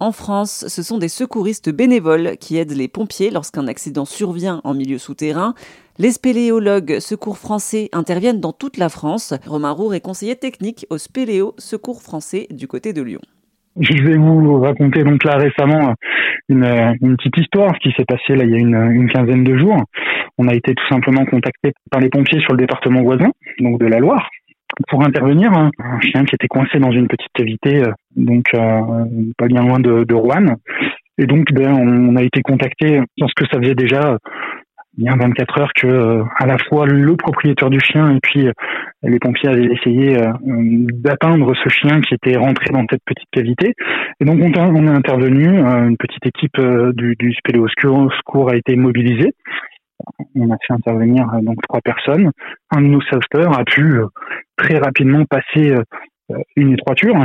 En France, ce sont des secouristes bénévoles qui aident les pompiers lorsqu'un accident survient en milieu souterrain. Les spéléologues secours français interviennent dans toute la France. Romain Roux est conseiller technique au spéléo secours français du côté de Lyon. Je vais vous raconter donc là récemment une, petite histoire qui s'est passée là il y a une, quinzaine de jours. On a été tout simplement contacté par les pompiers sur le département voisin, donc de la Loire, pour intervenir. Un chien qui était coincé dans une petite cavité, euh, donc euh, pas bien loin de, de Rouen. Et donc, ben, on a été contacté parce que ça faisait déjà bien 24 heures que euh, à la fois le propriétaire du chien et puis les pompiers avaient essayé d'atteindre ce chien qui était rentré dans cette petite cavité. Et donc on, est intervenu, une petite équipe du, du Spéléo Secours a été mobilisée on a fait intervenir euh, donc trois personnes. Un de nos sauveteurs a pu euh, très rapidement passer euh, une étroiture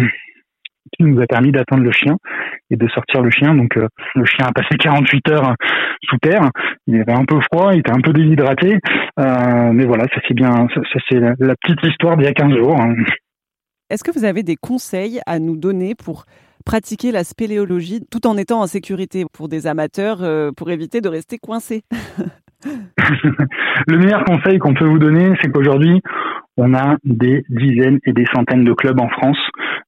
qui nous a permis d'atteindre le chien et de sortir le chien. Donc le chien a passé 48 heures sous terre. Il avait un peu froid, il était un peu déshydraté, mais voilà, ça c'est bien, ça, c'est la, petite histoire d'il y a 15 jours. Hein. Est-ce que vous avez des conseils à nous donner pour pratiquer la spéléologie tout en étant en sécurité pour des amateurs, pour éviter de rester coincés? le meilleur conseil qu'on peut vous donner, c'est qu'aujourd'hui, on a des dizaines et des centaines de clubs en France,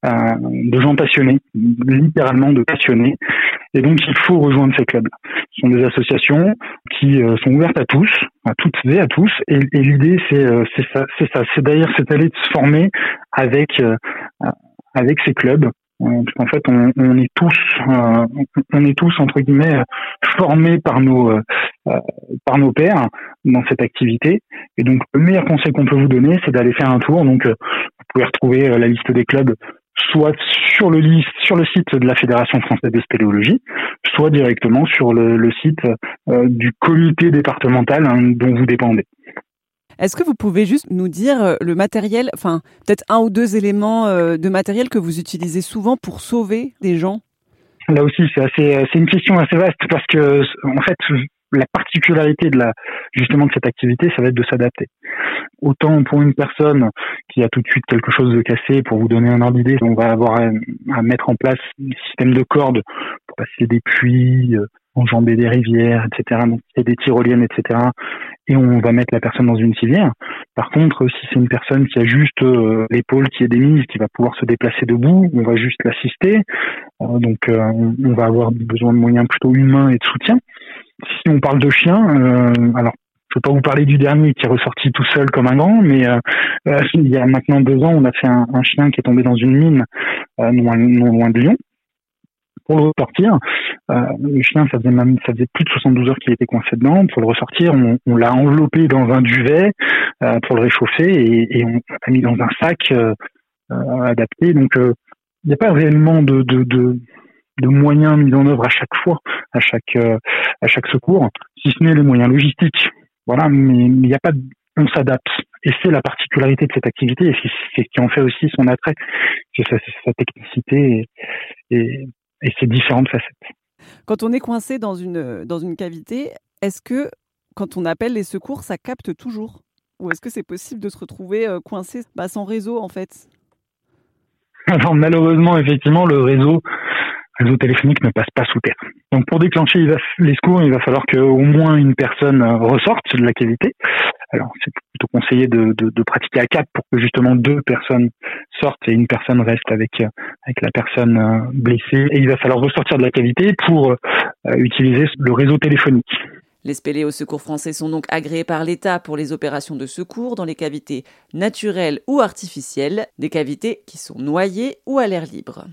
euh, de gens passionnés, littéralement de passionnés. Et donc, il faut rejoindre ces clubs. Ce sont des associations qui euh, sont ouvertes à tous, à toutes et à tous. Et, l'idée, c'est euh, ça, c'est ça, c'est d'ailleurs c'est d'aller se former avec avec ces clubs en fait, on, on est tous, euh, on est tous entre guillemets formés par nos euh, par nos pairs dans cette activité. Et donc, le meilleur conseil qu'on peut vous donner, c'est d'aller faire un tour. Donc, euh, vous pouvez retrouver la liste des clubs soit sur le liste, sur le site de la Fédération française de spéléologie, soit directement sur le, le site du comité départemental hein, dont vous dépendez. Est-ce que vous pouvez juste nous dire euh, le matériel, enfin peut-être un ou deux éléments euh, de matériel que vous utilisez souvent pour sauver des gens? Là aussi, c'est assez, euh, c'est une question assez vaste parce que en fait, la particularité de la justement de cette activité, ça va être de s'adapter. Autant pour une personne qui a tout de suite quelque chose de cassé, pour vous donner un ordre d'idée, on va avoir à, mettre en place un système de cordes pour passer des puits, enjamber des rivières, etc. Donc a des tyroliennes, etc. Et on va mettre la personne dans une civière. Par contre, si c'est une personne qui a juste euh, l'épaule qui est démise, qui va pouvoir se déplacer debout, on va juste l'assister. Euh, donc euh, on va avoir besoin de moyens plutôt humains et de soutien. On parle de chiens, alors je ne vais pas vous parler du dernier qui est ressorti tout seul comme un grand, mais il y a maintenant deux ans, on a fait un, chien qui est tombé dans une mine non loin de Lyon pour le ressortir, euh, le chien, ça faisait plus de 72 heures qu'il était coincé dedans. Pour le ressortir, on, l'a enveloppé dans un duvet euh, pour le réchauffer et, on l'a mis dans un sac euh, adapté. Donc, il n'y a pas réellement de, de, moyens mis en œuvre à chaque fois, à chaque, à chaque secours, si ce n'est les moyens logistiques. Voilà, mais il n'y a pas, on s'adapte. Et c'est la particularité de cette activité, et c'est ce qui en fait aussi son attrait, c'est sa, technicité et, et ses différentes facettes. Quand on est coincé dans une, dans une cavité, est-ce que quand on appelle les secours, ça capte toujours? Ou est-ce que c'est possible de se retrouver euh, coincé bah, sans réseau en fait? Alors malheureusement, effectivement, le réseau, réseau téléphonique ne passe pas sous terre. Donc pour déclencher les secours, il va falloir qu'au moins une personne euh, ressorte de la cavité. Alors c'est plutôt conseillé de, pratiquer à quatre pour que justement deux personnes sortent et une personne reste avec euh, avec la personne euh, blessée. Et il va falloir ressortir de la cavité pour utiliser le réseau téléphonique. Les spélés au secours français sont donc agréés par l'État pour les opérations de secours dans les cavités naturelles ou artificielles, des cavités qui sont noyées ou à l'air libre.